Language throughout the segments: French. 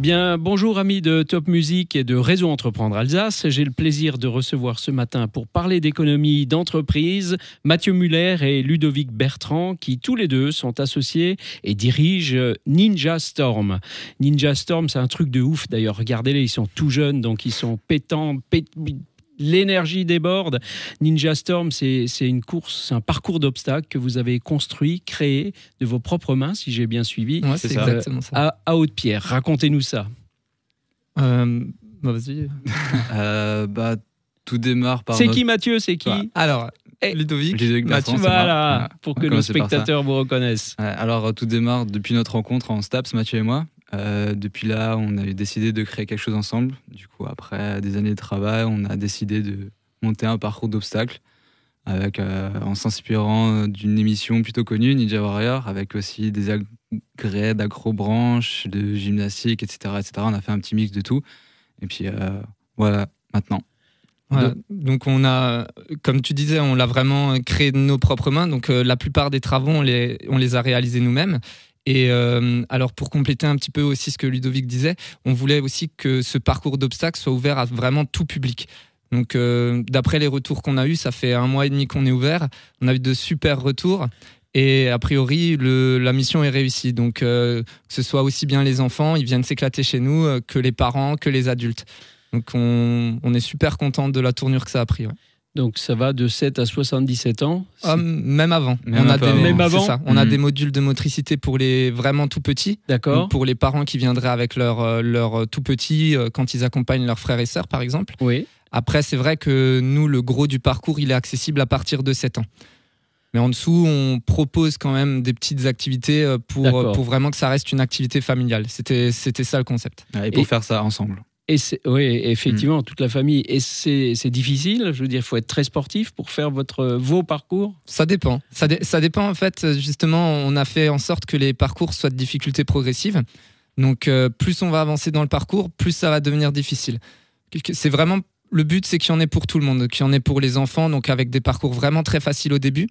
Bien, bonjour amis de Top Music et de Réseau Entreprendre Alsace. J'ai le plaisir de recevoir ce matin pour parler d'économie d'entreprise Mathieu Muller et Ludovic Bertrand qui tous les deux sont associés et dirigent Ninja Storm. Ninja Storm, c'est un truc de ouf d'ailleurs. Regardez-les, ils sont tout jeunes donc ils sont pétants, l'énergie déborde. Ninja Storm, c'est une course, c'est un parcours d'obstacles que vous avez construit, créé de vos propres mains, si j'ai bien suivi. c'est exactement ça. À, à Haute-Pierre. Racontez-nous ça. Euh, bah, vas-y. Euh, bah, tout démarre par. C'est qui Mathieu? C'est qui? Bah, Alors, eh, Ludovic. Ludovic Mathieu, voilà, pour que nos spectateurs vous reconnaissent. alors, tout démarre depuis notre rencontre en STAPS, Mathieu et moi. Euh, depuis là, on a décidé de créer quelque chose ensemble. Du coup, après des années de travail, on a décidé de monter un parcours d'obstacles avec, euh, en s'inspirant d'une émission plutôt connue, Ninja Warrior, avec aussi des agrès d'acrobranches, de gymnastique, etc., etc. On a fait un petit mix de tout. Et puis euh, voilà, maintenant. Donc, on a, comme tu disais, on l'a vraiment créé de nos propres mains. Donc la plupart des travaux, on les, on les a réalisés nous-mêmes. Et euh, alors pour compléter un petit peu aussi ce que Ludovic disait, on voulait aussi que ce parcours d'obstacles soit ouvert à vraiment tout public. Donc euh, d'après les retours qu'on a eus, ça fait un mois et demi qu'on est ouvert. On a eu de super retours. Et a priori, la mission est réussie. Donc, euh, que ce soit aussi bien les enfants, ils viennent s'éclater chez nous, que les parents, que les adultes. Donc, on, on est super content de la tournure que ça a pris. Donc ça va de 7 à 77 ans ah, Même avant. Même on, a des, même avant. Ça. on a hmm. des modules de motricité pour les vraiment tout petits. D'accord. Pour les parents qui viendraient avec leurs euh, leur tout petits euh, quand ils accompagnent leurs frères et sœurs, par exemple. Oui. Après, c'est vrai que nous, le gros du parcours, il est accessible à partir de 7 ans. Mais en dessous, on propose quand même des petites activités euh, pour, pour vraiment que ça reste une activité familiale. C'était ça le concept. Et pour faire ça ensemble. Et oui, effectivement, mm. toute la famille. Et c'est difficile, je veux dire, il faut être très sportif pour faire votre, vos parcours? Ça dépend. Ça, ça, dépend, en fait, justement, on a fait en sorte que les parcours soient de difficulté progressive. Donc, euh, plus on va avancer dans le parcours, plus ça va devenir difficile. C'est vraiment le but, c'est qu'il y en ait pour tout le monde, qu'il y en ait pour les enfants, donc avec des parcours vraiment très faciles au début,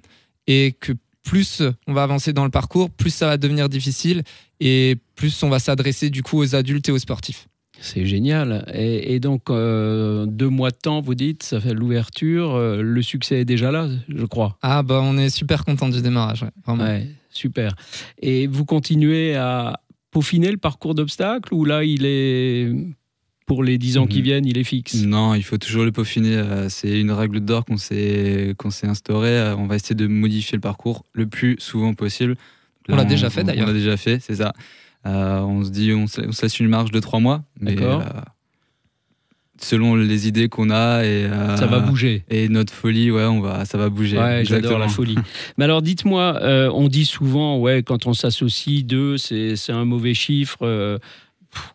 et que plus on va avancer dans le parcours, plus ça va devenir difficile, et plus on va s'adresser du coup aux adultes et aux sportifs. C'est génial. Et, donc, euh, deux mois de temps, vous dites, ça fait l'ouverture. Euh, le succès est déjà là, je crois. Ah, bah, on est super content du démarrage. Ouais, super. Et vous continuez à peaufiner le parcours d'obstacles ou là, il est. Pour les dix ans qui mhm. viennent, il est fixe? Non, il faut toujours le peaufiner. Euh, c'est une règle d'or qu'on s'est instaurée. On va essayer de modifier le parcours le plus souvent possible. on l'a déjà fait d'ailleurs. On l'a déjà fait, c'est ça. Euh, on se dit, on se, laisse une marge de trois mois. Mais euh, selon les idées qu'on a et euh, ça va bouger. et notre folie ouais on va ça va bouger. Ouais, j'adore la folie. Mais alors dites-moi on dit souvent ouais quand on s'associe deux c'est un mauvais chiffre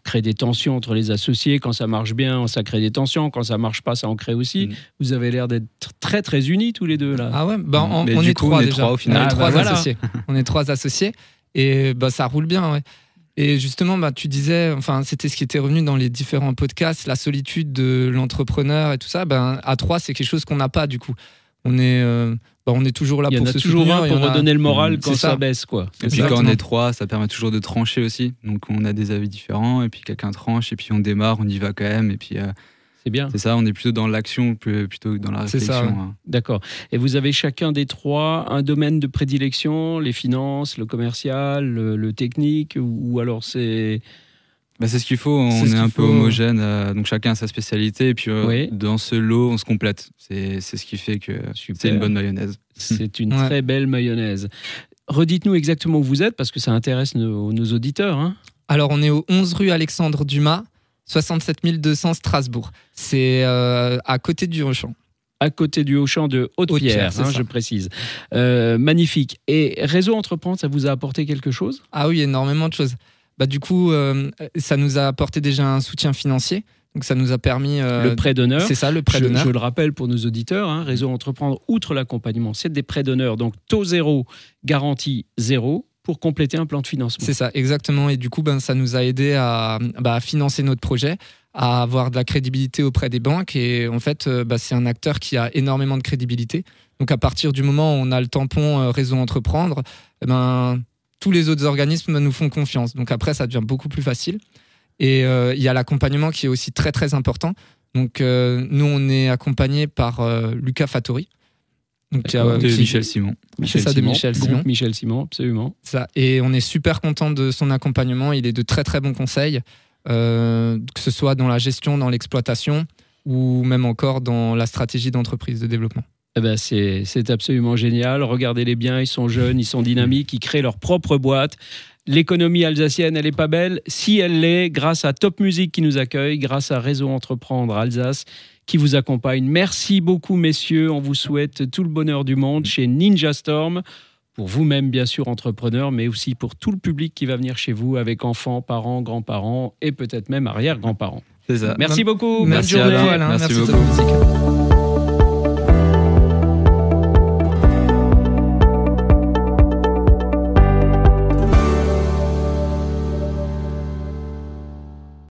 crée des tensions entre les associés. Quand ça marche bien ça crée des tensions. Quand ça marche pas ça en crée aussi. Mm. vous avez l'air d'être très très unis tous les deux là. Ah ouais bah, on, est trois déjà. au final. On est trois bah, associés. On est trois associés et bah ça roule bien ouais et justement, bah, tu disais, enfin, c'était ce qui était revenu dans les différents podcasts, la solitude de l'entrepreneur et tout ça. Ben, à trois, c'est quelque chose qu'on n'a pas du coup. On est, euh, bah, on est toujours là pour se toujours soutenir. Un pour redonner le moral quand ça. baisse, quoi. Et puis quand on est trois, ça permet toujours de trancher aussi. Donc on a des avis différents, et puis quelqu'un tranche, et puis on démarre, on y va quand même, et puis. Euh, c'est bien. C'est ça, on est plutôt dans l'action plutôt que dans la réflexion. Ça, hein. D'accord. Et vous avez chacun des trois un domaine de prédilection, les finances, le commercial, le, technique, ou, alors c'est... Bah c'est ce qu'il faut, on est, un peu homogène, euh, donc chacun a sa spécialité, et puis euh, dans ce lot, on se complète. C'est ce qui fait que c'est une bonne mayonnaise. C'est une très belle mayonnaise. Redites-nous exactement où vous êtes, parce que ça intéresse nos, nos auditeurs. Hein. Alors, on est au 11 rue Alexandre Dumas, 67 200 Strasbourg. C'est euh, à côté du Auchan. À côté du Auchan de Haute-Pierre, hein, je précise. Euh, magnifique. Et Réseau Entreprendre, ça vous a apporté quelque chose? Ah oui, énormément de choses. Bah, du coup, euh, ça nous a apporté déjà un soutien financier. Donc ça nous a permis... le prêt d'honneur. C'est ça, le prêt d'honneur. Je, le rappelle pour nos auditeurs, hein, Réseau Entreprendre, outre l'accompagnement, c'est des prêts d'honneur. Donc taux zéro, garantie zéro pour compléter un plan de financement. C'est ça, exactement. Et du coup, ben, ça nous a aidé à, bah, financer notre projet, à avoir de la crédibilité auprès des banques. Et en fait, euh, bah, c'est un acteur qui a énormément de crédibilité. Donc à partir du moment où on a le tampon euh, réseau entreprendre, eh ben, tous les autres organismes nous font confiance. Donc après, ça devient beaucoup plus facile. Et il y a l'accompagnement qui est aussi très très important. Donc nous, on est accompagné par Lucas Fattori. Donc, de Michel Simon. C'est ça, de Michel Simon. Michel Simon, absolument. Ça. Et on est super content de son accompagnement. Il est de très très bons conseils, que ce soit dans la gestion, dans l'exploitation ou même encore dans la stratégie d'entreprise de développement. Eh ben c'est absolument génial. Regardez-les bien, ils sont jeunes, ils sont dynamiques, ils créent leur propre boîte. L'économie alsacienne, elle est pas belle. Si elle l'est, grâce à Top Music qui nous accueille, grâce à Réseau Entreprendre Alsace qui vous accompagne. Merci beaucoup, messieurs. On vous souhaite tout le bonheur du monde chez Ninja Storm. Pour vous-même, bien sûr, entrepreneur, mais aussi pour tout le public qui va venir chez vous avec enfants, parents, grands-parents et peut-être même arrière-grands-parents. C'est ça. Merci beaucoup. Merci, Bonne journée. Merci, Merci beaucoup.